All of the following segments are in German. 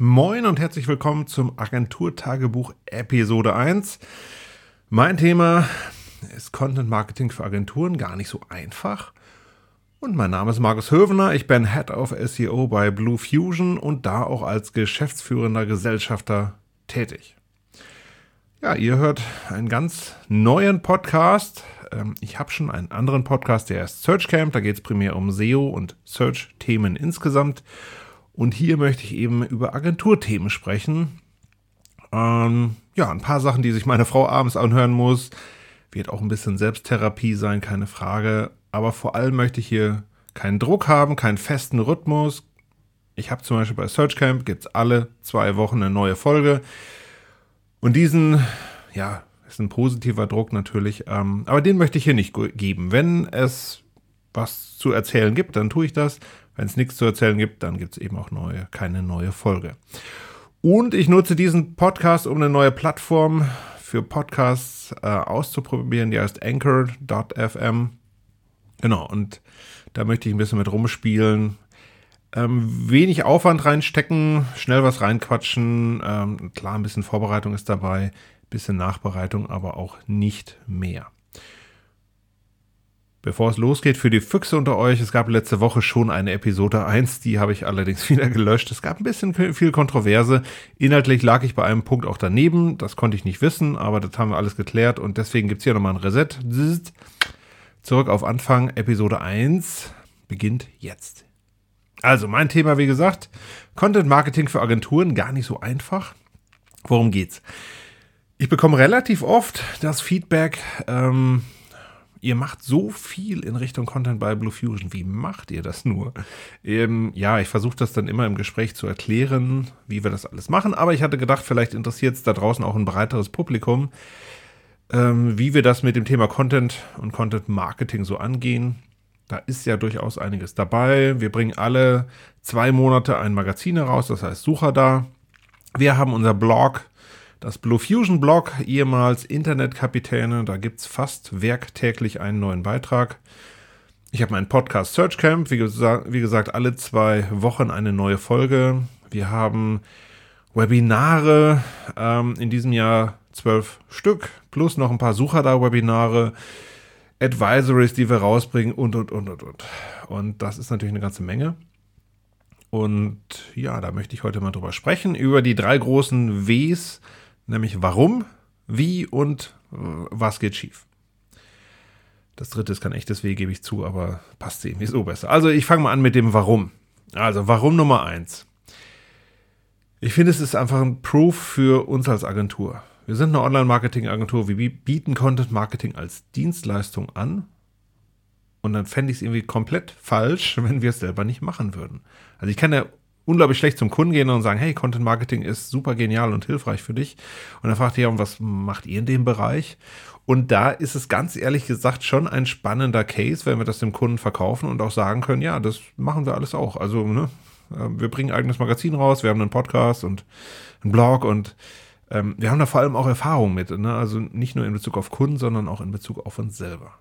Moin und herzlich willkommen zum Agenturtagebuch Episode 1. Mein Thema ist Content Marketing für Agenturen gar nicht so einfach. Und mein Name ist Markus Hövener, ich bin Head of SEO bei Blue Fusion und da auch als geschäftsführender Gesellschafter tätig. Ja, ihr hört einen ganz neuen Podcast. Ähm, ich habe schon einen anderen Podcast, der heißt Search Camp. Da geht es primär um SEO und Search-Themen insgesamt. Und hier möchte ich eben über Agenturthemen sprechen. Ähm, ja, ein paar Sachen, die sich meine Frau abends anhören muss. Wird auch ein bisschen Selbsttherapie sein, keine Frage. Aber vor allem möchte ich hier keinen Druck haben, keinen festen Rhythmus. Ich habe zum Beispiel bei Searchcamp gibt es alle zwei Wochen eine neue Folge. Und diesen, ja, ist ein positiver Druck natürlich, ähm, aber den möchte ich hier nicht geben. Wenn es was zu erzählen gibt, dann tue ich das. Wenn es nichts zu erzählen gibt, dann gibt es eben auch neue, keine neue Folge. Und ich nutze diesen Podcast, um eine neue Plattform für Podcasts äh, auszuprobieren, die heißt Anchor.fm. Genau, und da möchte ich ein bisschen mit rumspielen. Ähm, wenig Aufwand reinstecken, schnell was reinquatschen. Ähm, klar, ein bisschen Vorbereitung ist dabei, ein bisschen Nachbereitung, aber auch nicht mehr. Bevor es losgeht, für die Füchse unter euch, es gab letzte Woche schon eine Episode 1, die habe ich allerdings wieder gelöscht. Es gab ein bisschen viel Kontroverse. Inhaltlich lag ich bei einem Punkt auch daneben, das konnte ich nicht wissen, aber das haben wir alles geklärt und deswegen gibt es hier nochmal ein Reset. Zurück auf Anfang, Episode 1 beginnt jetzt. Also, mein Thema, wie gesagt, Content Marketing für Agenturen, gar nicht so einfach. Worum geht's? Ich bekomme relativ oft das Feedback, ähm, ihr macht so viel in Richtung Content bei Blue Fusion. Wie macht ihr das nur? Ähm, ja, ich versuche das dann immer im Gespräch zu erklären, wie wir das alles machen. Aber ich hatte gedacht, vielleicht interessiert es da draußen auch ein breiteres Publikum, ähm, wie wir das mit dem Thema Content und Content Marketing so angehen. Da ist ja durchaus einiges dabei. Wir bringen alle zwei Monate ein Magazin heraus, das heißt Sucher da. Wir haben unser Blog das Blue Fusion Blog, ehemals Internetkapitäne, da gibt es fast werktäglich einen neuen Beitrag. Ich habe meinen Podcast Search Camp, wie, gesa wie gesagt, alle zwei Wochen eine neue Folge. Wir haben Webinare, ähm, in diesem Jahr zwölf Stück, plus noch ein paar Sucher-da-Webinare, Advisories, die wir rausbringen und, und, und, und, und. Und das ist natürlich eine ganze Menge. Und ja, da möchte ich heute mal drüber sprechen, über die drei großen Ws nämlich warum, wie und äh, was geht schief. Das dritte ist kein echtes Weh, gebe ich zu, aber passt irgendwie so besser. Also ich fange mal an mit dem Warum. Also warum Nummer eins. Ich finde, es ist einfach ein Proof für uns als Agentur. Wir sind eine Online-Marketing-Agentur. Wir bieten Content-Marketing als Dienstleistung an. Und dann fände ich es irgendwie komplett falsch, wenn wir es selber nicht machen würden. Also ich kann ja unglaublich schlecht zum Kunden gehen und sagen, hey, Content Marketing ist super genial und hilfreich für dich. Und dann fragt ihr, was macht ihr in dem Bereich? Und da ist es ganz ehrlich gesagt schon ein spannender Case, wenn wir das dem Kunden verkaufen und auch sagen können, ja, das machen wir alles auch. Also, ne, äh, wir bringen ein eigenes Magazin raus, wir haben einen Podcast und einen Blog und ähm, wir haben da vor allem auch Erfahrung mit. Ne? Also nicht nur in Bezug auf Kunden, sondern auch in Bezug auf uns selber.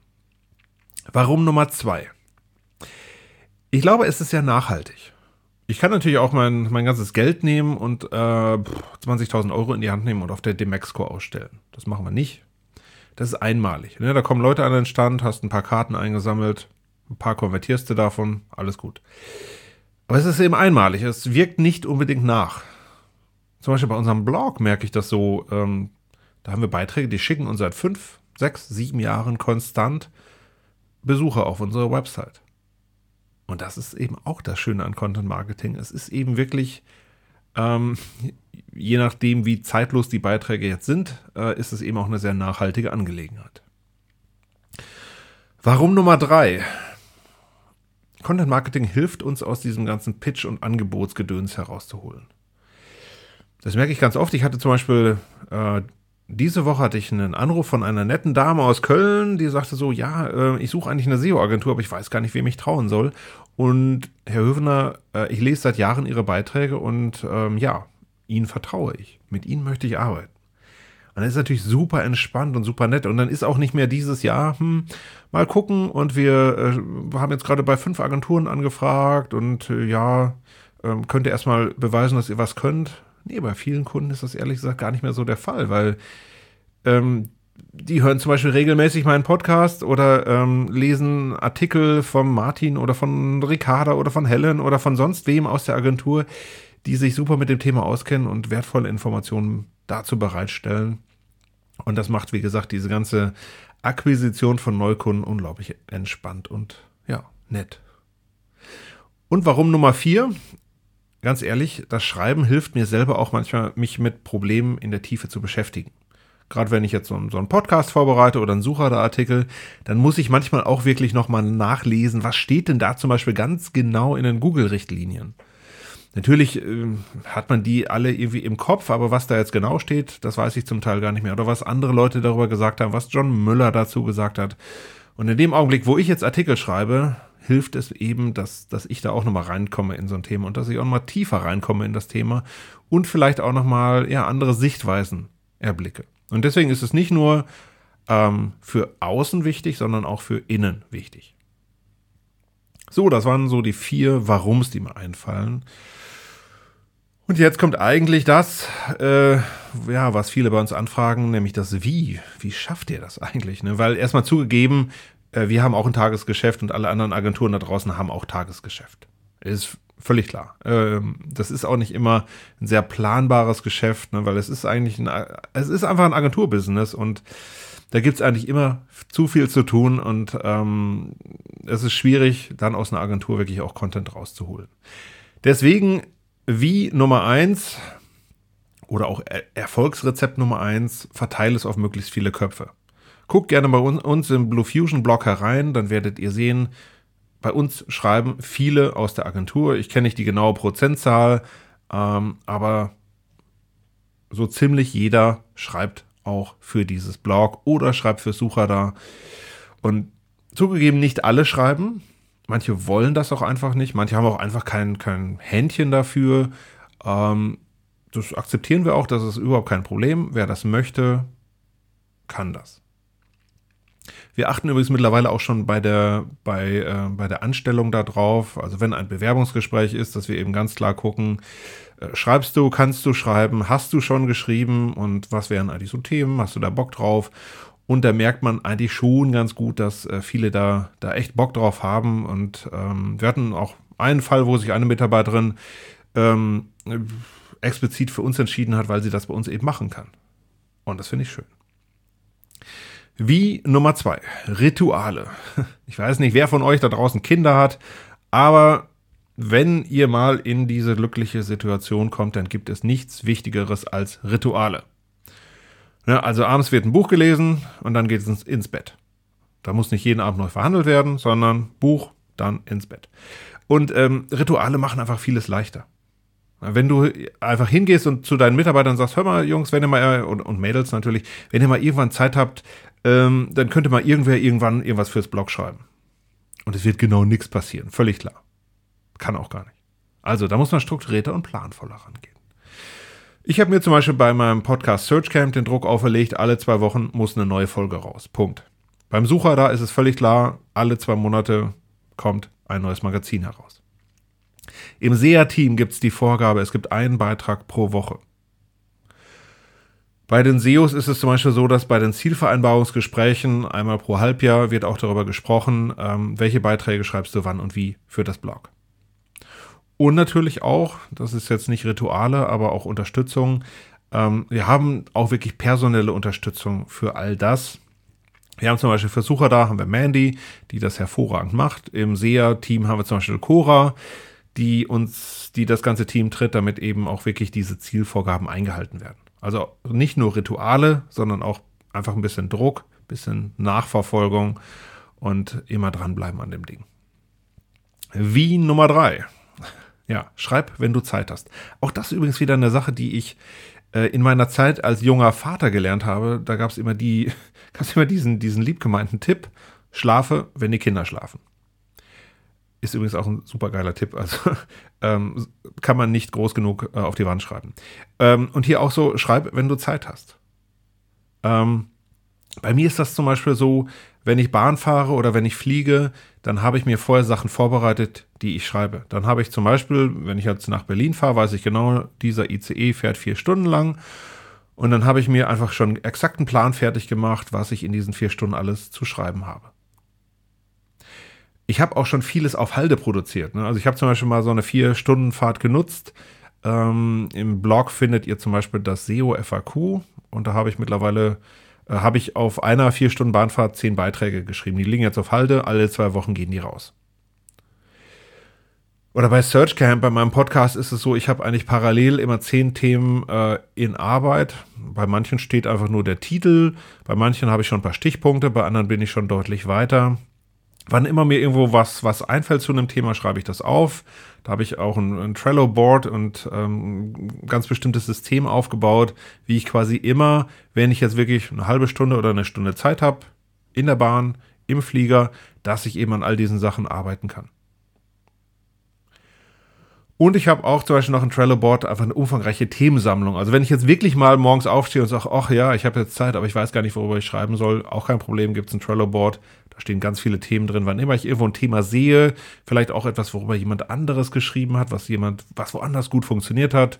Warum Nummer zwei? Ich glaube, es ist ja nachhaltig. Ich kann natürlich auch mein, mein ganzes Geld nehmen und äh, 20.000 Euro in die Hand nehmen und auf der Demexco ausstellen. Das machen wir nicht. Das ist einmalig. Ne? Da kommen Leute an den Stand, hast ein paar Karten eingesammelt, ein paar konvertierst du davon, alles gut. Aber es ist eben einmalig. Es wirkt nicht unbedingt nach. Zum Beispiel bei unserem Blog merke ich das so. Ähm, da haben wir Beiträge, die schicken uns seit fünf, sechs, sieben Jahren konstant Besucher auf unsere Website. Und das ist eben auch das Schöne an Content Marketing. Es ist eben wirklich, ähm, je nachdem, wie zeitlos die Beiträge jetzt sind, äh, ist es eben auch eine sehr nachhaltige Angelegenheit. Warum Nummer drei? Content Marketing hilft uns aus diesem ganzen Pitch- und Angebotsgedöns herauszuholen. Das merke ich ganz oft. Ich hatte zum Beispiel äh, diese Woche hatte ich einen Anruf von einer netten Dame aus Köln, die sagte so, ja, äh, ich suche eigentlich eine SEO-Agentur, aber ich weiß gar nicht, wem ich trauen soll. Und Herr Hövener, äh, ich lese seit Jahren Ihre Beiträge und ähm, ja, Ihnen vertraue ich. Mit Ihnen möchte ich arbeiten. Und das ist natürlich super entspannt und super nett. Und dann ist auch nicht mehr dieses Jahr, hm, mal gucken. Und wir äh, haben jetzt gerade bei fünf Agenturen angefragt und äh, ja, ähm, könnt ihr erstmal beweisen, dass ihr was könnt. Nee, bei vielen Kunden ist das ehrlich gesagt gar nicht mehr so der Fall, weil ähm, die hören zum Beispiel regelmäßig meinen Podcast oder ähm, lesen Artikel von Martin oder von Ricarda oder von Helen oder von sonst wem aus der Agentur, die sich super mit dem Thema auskennen und wertvolle Informationen dazu bereitstellen. Und das macht, wie gesagt, diese ganze Akquisition von Neukunden unglaublich entspannt und ja, nett. Und warum Nummer vier? Ganz ehrlich, das Schreiben hilft mir selber auch manchmal, mich mit Problemen in der Tiefe zu beschäftigen. Gerade wenn ich jetzt so, einen, so einen Podcast vorbereite oder einen Sucherartikel, dann muss ich manchmal auch wirklich nochmal nachlesen, was steht denn da zum Beispiel ganz genau in den Google-Richtlinien. Natürlich äh, hat man die alle irgendwie im Kopf, aber was da jetzt genau steht, das weiß ich zum Teil gar nicht mehr. Oder was andere Leute darüber gesagt haben, was John Müller dazu gesagt hat. Und in dem Augenblick, wo ich jetzt Artikel schreibe, hilft es eben, dass, dass ich da auch nochmal reinkomme in so ein Thema und dass ich auch nochmal tiefer reinkomme in das Thema und vielleicht auch nochmal ja, andere Sichtweisen erblicke. Und deswegen ist es nicht nur ähm, für außen wichtig, sondern auch für innen wichtig. So, das waren so die vier Warums, die mir einfallen. Und jetzt kommt eigentlich das, äh, ja, was viele bei uns anfragen, nämlich das Wie. Wie schafft ihr das eigentlich? Ne? Weil erstmal zugegeben, wir haben auch ein Tagesgeschäft und alle anderen Agenturen da draußen haben auch Tagesgeschäft. Ist völlig klar. Ähm, das ist auch nicht immer ein sehr planbares Geschäft, ne, weil es ist eigentlich ein, es ist einfach ein Agenturbusiness und da gibt es eigentlich immer zu viel zu tun und ähm, es ist schwierig, dann aus einer Agentur wirklich auch Content rauszuholen. Deswegen, wie Nummer eins oder auch Erfolgsrezept Nummer eins, verteile es auf möglichst viele Köpfe. Guckt gerne bei uns im Blue Fusion Blog herein, dann werdet ihr sehen, bei uns schreiben viele aus der Agentur. Ich kenne nicht die genaue Prozentzahl, ähm, aber so ziemlich jeder schreibt auch für dieses Blog oder schreibt für Sucher da. Und zugegeben, nicht alle schreiben. Manche wollen das auch einfach nicht. Manche haben auch einfach kein, kein Händchen dafür. Ähm, das akzeptieren wir auch. Das ist überhaupt kein Problem. Wer das möchte, kann das. Wir achten übrigens mittlerweile auch schon bei der, bei, äh, bei der Anstellung darauf, also wenn ein Bewerbungsgespräch ist, dass wir eben ganz klar gucken, äh, schreibst du, kannst du schreiben, hast du schon geschrieben und was wären eigentlich so Themen, hast du da Bock drauf? Und da merkt man eigentlich schon ganz gut, dass äh, viele da, da echt Bock drauf haben. Und ähm, wir hatten auch einen Fall, wo sich eine Mitarbeiterin ähm, explizit für uns entschieden hat, weil sie das bei uns eben machen kann. Und das finde ich schön. Wie Nummer zwei, Rituale. Ich weiß nicht, wer von euch da draußen Kinder hat, aber wenn ihr mal in diese glückliche Situation kommt, dann gibt es nichts Wichtigeres als Rituale. Ja, also abends wird ein Buch gelesen und dann geht es ins Bett. Da muss nicht jeden Abend neu verhandelt werden, sondern Buch, dann ins Bett. Und ähm, Rituale machen einfach vieles leichter. Wenn du einfach hingehst und zu deinen Mitarbeitern sagst, hör mal, Jungs, wenn ihr mal, und, und Mädels natürlich, wenn ihr mal irgendwann Zeit habt, ähm, dann könnte mal irgendwer irgendwann irgendwas fürs Blog schreiben. Und es wird genau nichts passieren, völlig klar. Kann auch gar nicht. Also da muss man strukturierter und planvoller rangehen. Ich habe mir zum Beispiel bei meinem Podcast Search Camp den Druck auferlegt, alle zwei Wochen muss eine neue Folge raus. Punkt. Beim Sucher da ist es völlig klar, alle zwei Monate kommt ein neues Magazin heraus. Im SEA-Team gibt es die Vorgabe, es gibt einen Beitrag pro Woche. Bei den SEOs ist es zum Beispiel so, dass bei den Zielvereinbarungsgesprächen einmal pro Halbjahr wird auch darüber gesprochen, ähm, welche Beiträge schreibst du wann und wie für das Blog. Und natürlich auch, das ist jetzt nicht Rituale, aber auch Unterstützung. Ähm, wir haben auch wirklich personelle Unterstützung für all das. Wir haben zum Beispiel Versucher da, haben wir Mandy, die das hervorragend macht. Im SEA-Team haben wir zum Beispiel Cora, die uns, die das ganze Team tritt, damit eben auch wirklich diese Zielvorgaben eingehalten werden. Also nicht nur Rituale, sondern auch einfach ein bisschen Druck, ein bisschen Nachverfolgung und immer dranbleiben an dem Ding. Wie Nummer drei. Ja, schreib, wenn du Zeit hast. Auch das ist übrigens wieder eine Sache, die ich äh, in meiner Zeit als junger Vater gelernt habe. Da gab es immer die, gab immer diesen, diesen liebgemeinten Tipp: Schlafe, wenn die Kinder schlafen. Ist übrigens auch ein super geiler Tipp. Also ähm, kann man nicht groß genug äh, auf die Wand schreiben. Ähm, und hier auch so, schreib, wenn du Zeit hast. Ähm, bei mir ist das zum Beispiel so, wenn ich Bahn fahre oder wenn ich fliege, dann habe ich mir vorher Sachen vorbereitet, die ich schreibe. Dann habe ich zum Beispiel, wenn ich jetzt nach Berlin fahre, weiß ich genau, dieser ICE fährt vier Stunden lang. Und dann habe ich mir einfach schon exakt einen Plan fertig gemacht, was ich in diesen vier Stunden alles zu schreiben habe. Ich habe auch schon vieles auf Halde produziert. Ne? Also ich habe zum Beispiel mal so eine vier Stunden Fahrt genutzt. Ähm, Im Blog findet ihr zum Beispiel das SEO FAQ und da habe ich mittlerweile äh, habe ich auf einer vier Stunden Bahnfahrt zehn Beiträge geschrieben. Die liegen jetzt auf Halde, alle zwei Wochen gehen die raus. Oder bei Searchcamp, bei meinem Podcast ist es so, ich habe eigentlich parallel immer zehn Themen äh, in Arbeit. Bei manchen steht einfach nur der Titel, bei manchen habe ich schon ein paar Stichpunkte, bei anderen bin ich schon deutlich weiter. Wann immer mir irgendwo was, was einfällt zu einem Thema, schreibe ich das auf. Da habe ich auch ein, ein Trello-Board und ähm, ein ganz bestimmtes System aufgebaut, wie ich quasi immer, wenn ich jetzt wirklich eine halbe Stunde oder eine Stunde Zeit habe, in der Bahn, im Flieger, dass ich eben an all diesen Sachen arbeiten kann. Und ich habe auch zum Beispiel noch ein Trello-Board, einfach eine umfangreiche Themensammlung. Also wenn ich jetzt wirklich mal morgens aufstehe und sage, ach ja, ich habe jetzt Zeit, aber ich weiß gar nicht, worüber ich schreiben soll, auch kein Problem, gibt es ein Trello-Board. Da stehen ganz viele Themen drin. Wann immer ich irgendwo ein Thema sehe, vielleicht auch etwas, worüber jemand anderes geschrieben hat, was jemand, was woanders gut funktioniert hat,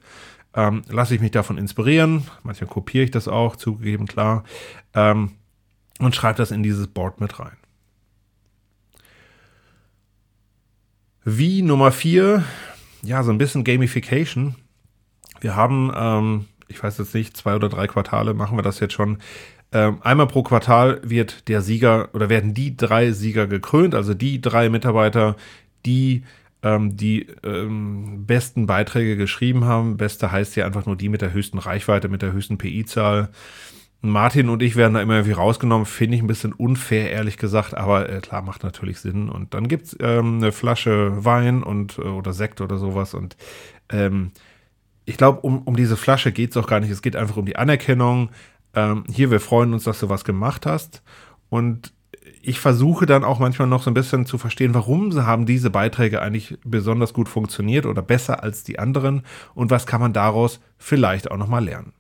ähm, lasse ich mich davon inspirieren. Manchmal kopiere ich das auch, zugegeben, klar. Ähm, und schreibe das in dieses Board mit rein. Wie Nummer vier ja, so ein bisschen Gamification. Wir haben, ähm, ich weiß jetzt nicht, zwei oder drei Quartale machen wir das jetzt schon. Ähm, einmal pro Quartal wird der Sieger oder werden die drei Sieger gekrönt, also die drei Mitarbeiter, die ähm, die ähm, besten Beiträge geschrieben haben. Beste heißt ja einfach nur die mit der höchsten Reichweite, mit der höchsten PI-Zahl. Martin und ich werden da immer irgendwie rausgenommen, finde ich ein bisschen unfair, ehrlich gesagt, aber äh, klar, macht natürlich Sinn. Und dann gibt es ähm, eine Flasche Wein und äh, oder Sekt oder sowas. Und ähm, ich glaube, um, um diese Flasche geht es auch gar nicht. Es geht einfach um die Anerkennung. Ähm, hier, wir freuen uns, dass du was gemacht hast. Und ich versuche dann auch manchmal noch so ein bisschen zu verstehen, warum haben diese Beiträge eigentlich besonders gut funktioniert oder besser als die anderen und was kann man daraus vielleicht auch nochmal lernen.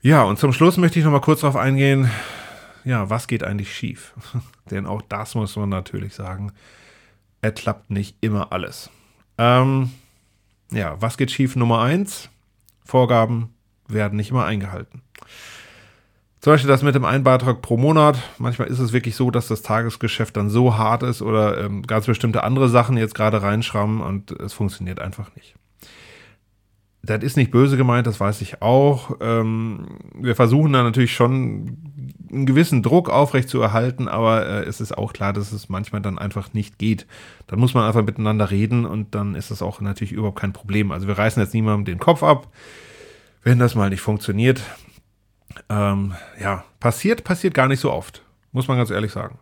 Ja, und zum Schluss möchte ich noch mal kurz darauf eingehen, ja, was geht eigentlich schief? Denn auch das muss man natürlich sagen, er klappt nicht immer alles. Ähm, ja, was geht schief? Nummer eins, Vorgaben werden nicht immer eingehalten. Zum Beispiel das mit dem einen Beitrag pro Monat. Manchmal ist es wirklich so, dass das Tagesgeschäft dann so hart ist oder ähm, ganz bestimmte andere Sachen jetzt gerade reinschrammen und es funktioniert einfach nicht das ist nicht böse gemeint, das weiß ich auch. Ähm, wir versuchen da natürlich schon einen gewissen Druck aufrecht zu erhalten, aber äh, es ist auch klar, dass es manchmal dann einfach nicht geht. Dann muss man einfach miteinander reden und dann ist das auch natürlich überhaupt kein Problem. Also wir reißen jetzt niemandem den Kopf ab, wenn das mal nicht funktioniert. Ähm, ja, passiert, passiert gar nicht so oft, muss man ganz ehrlich sagen.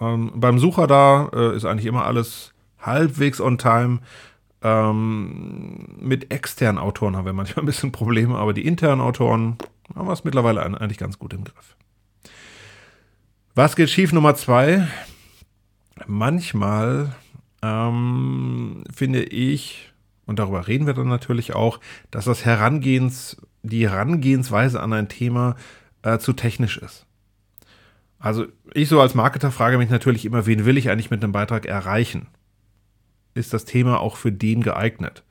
Ähm, beim Sucher da äh, ist eigentlich immer alles halbwegs on time. Ähm, mit externen Autoren haben wir manchmal ein bisschen Probleme, aber die internen Autoren haben wir es mittlerweile eigentlich ganz gut im Griff. Was geht schief Nummer zwei? Manchmal ähm, finde ich, und darüber reden wir dann natürlich auch, dass das Herangehens, die Herangehensweise an ein Thema äh, zu technisch ist. Also ich so als Marketer frage mich natürlich immer, wen will ich eigentlich mit einem Beitrag erreichen? ist das Thema auch für den geeignet.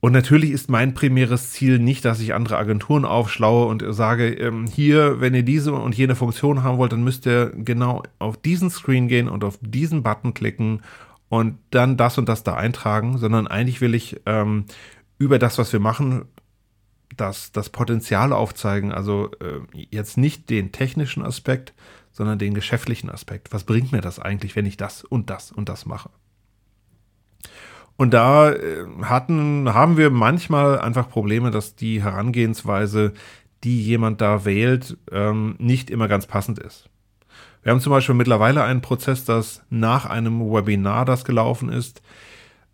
Und natürlich ist mein primäres Ziel nicht, dass ich andere Agenturen aufschlaue und sage, ähm, hier, wenn ihr diese und jene Funktion haben wollt, dann müsst ihr genau auf diesen Screen gehen und auf diesen Button klicken und dann das und das da eintragen, sondern eigentlich will ich ähm, über das, was wir machen, das, das Potenzial aufzeigen. Also äh, jetzt nicht den technischen Aspekt, sondern den geschäftlichen Aspekt. Was bringt mir das eigentlich, wenn ich das und das und das mache? Und da äh, hatten, haben wir manchmal einfach Probleme, dass die Herangehensweise, die jemand da wählt, ähm, nicht immer ganz passend ist. Wir haben zum Beispiel mittlerweile einen Prozess, dass nach einem Webinar, das gelaufen ist,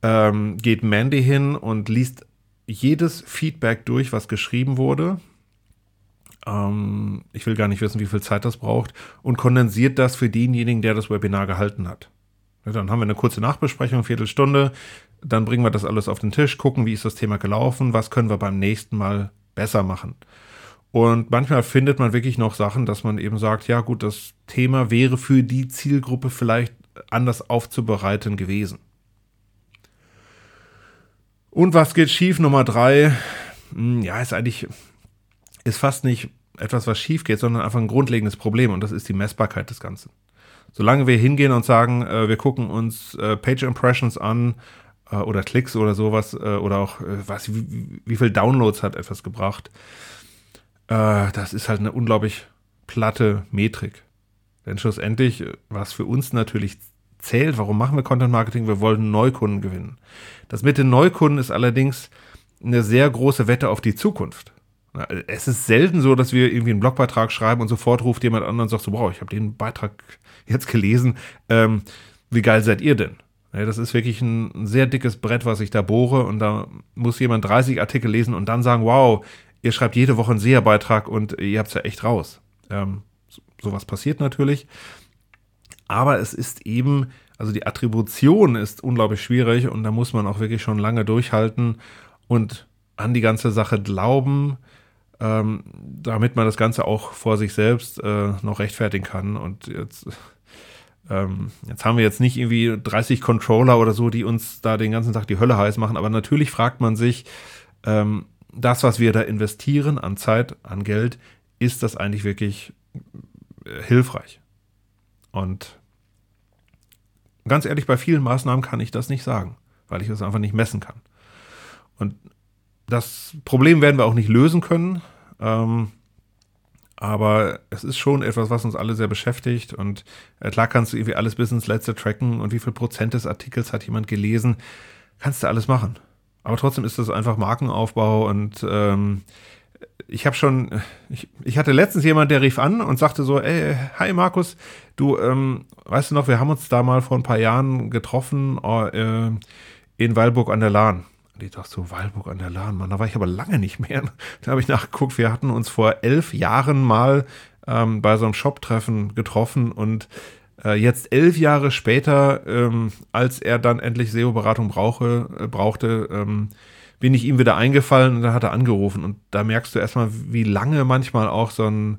ähm, geht Mandy hin und liest jedes Feedback durch, was geschrieben wurde. Ähm, ich will gar nicht wissen, wie viel Zeit das braucht und kondensiert das für denjenigen, der das Webinar gehalten hat. Dann haben wir eine kurze Nachbesprechung, Viertelstunde. Dann bringen wir das alles auf den Tisch, gucken, wie ist das Thema gelaufen, was können wir beim nächsten Mal besser machen. Und manchmal findet man wirklich noch Sachen, dass man eben sagt, ja gut, das Thema wäre für die Zielgruppe vielleicht anders aufzubereiten gewesen. Und was geht schief? Nummer drei, hm, ja, ist eigentlich, ist fast nicht etwas, was schief geht, sondern einfach ein grundlegendes Problem und das ist die Messbarkeit des Ganzen. Solange wir hingehen und sagen, äh, wir gucken uns äh, Page Impressions an äh, oder Klicks oder sowas oder auch, was, wie, wie, viel Downloads hat etwas gebracht, äh, das ist halt eine unglaublich platte Metrik. Denn schlussendlich, was für uns natürlich zählt, warum machen wir Content Marketing? Wir wollen Neukunden gewinnen. Das mit den Neukunden ist allerdings eine sehr große Wette auf die Zukunft. Es ist selten so, dass wir irgendwie einen Blogbeitrag schreiben und sofort ruft jemand an und sagt so, wow, ich habe den Beitrag jetzt gelesen. Ähm, wie geil seid ihr denn? Ja, das ist wirklich ein, sehr dickes Brett, was ich da bohre und da muss jemand 30 Artikel lesen und dann sagen, wow, ihr schreibt jede Woche einen Seherbeitrag und ihr habt es ja echt raus. Ähm, so, sowas passiert natürlich. Aber es ist eben, also die Attribution ist unglaublich schwierig und da muss man auch wirklich schon lange durchhalten und an die ganze Sache glauben, ähm, damit man das Ganze auch vor sich selbst äh, noch rechtfertigen kann. Und jetzt, ähm, jetzt haben wir jetzt nicht irgendwie 30 Controller oder so, die uns da den ganzen Tag die Hölle heiß machen, aber natürlich fragt man sich, ähm, das, was wir da investieren an Zeit, an Geld, ist das eigentlich wirklich äh, hilfreich? Und ganz ehrlich, bei vielen Maßnahmen kann ich das nicht sagen, weil ich das einfach nicht messen kann. Und das Problem werden wir auch nicht lösen können. Ähm, aber es ist schon etwas, was uns alle sehr beschäftigt. Und äh, klar kannst du irgendwie alles bis ins Letzte tracken und wie viel Prozent des Artikels hat jemand gelesen. Kannst du alles machen. Aber trotzdem ist das einfach Markenaufbau und ähm, ich habe schon, ich, ich, hatte letztens jemand, der rief an und sagte so, ey, hi Markus, du, ähm, weißt du noch, wir haben uns da mal vor ein paar Jahren getroffen äh, in Weilburg an der Lahn. Und ich dachte so, Weilburg an der Lahn, Mann, da war ich aber lange nicht mehr. Da habe ich nachgeguckt, wir hatten uns vor elf Jahren mal ähm, bei so einem Shop-Treffen getroffen und äh, jetzt elf Jahre später, ähm, als er dann endlich SEO-Beratung äh, brauchte, ähm, bin ich ihm wieder eingefallen und da hat er angerufen. Und da merkst du erstmal, wie lange manchmal auch so ein,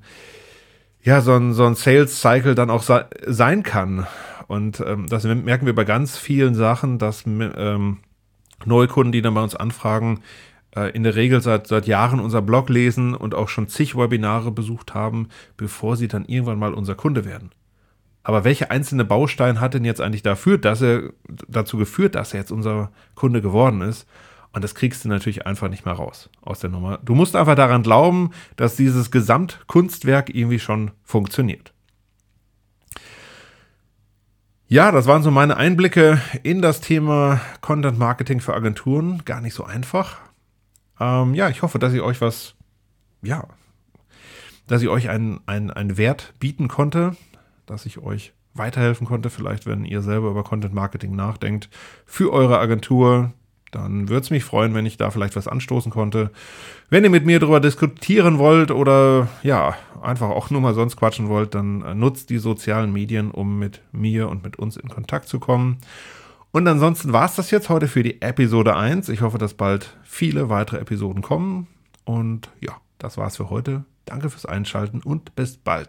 ja, so ein, so ein Sales-Cycle dann auch sein kann. Und ähm, das merken wir bei ganz vielen Sachen, dass ähm, Neukunden, die dann bei uns anfragen, äh, in der Regel seit, seit Jahren unser Blog lesen und auch schon zig Webinare besucht haben, bevor sie dann irgendwann mal unser Kunde werden. Aber welcher einzelne Baustein hat denn jetzt eigentlich dafür, dass er, dazu geführt, dass er jetzt unser Kunde geworden ist? Und das kriegst du natürlich einfach nicht mehr raus aus der Nummer. Du musst einfach daran glauben, dass dieses Gesamtkunstwerk irgendwie schon funktioniert. Ja, das waren so meine Einblicke in das Thema Content Marketing für Agenturen. Gar nicht so einfach. Ähm, ja, ich hoffe, dass ich euch was, ja, dass ich euch einen, einen, einen Wert bieten konnte, dass ich euch weiterhelfen konnte, vielleicht wenn ihr selber über Content Marketing nachdenkt, für eure Agentur, dann würde es mich freuen, wenn ich da vielleicht was anstoßen konnte. Wenn ihr mit mir darüber diskutieren wollt oder ja, einfach auch nur mal sonst quatschen wollt, dann nutzt die sozialen Medien, um mit mir und mit uns in Kontakt zu kommen. Und ansonsten war es das jetzt heute für die Episode 1. Ich hoffe, dass bald viele weitere Episoden kommen. Und ja, das war's für heute. Danke fürs Einschalten und bis bald.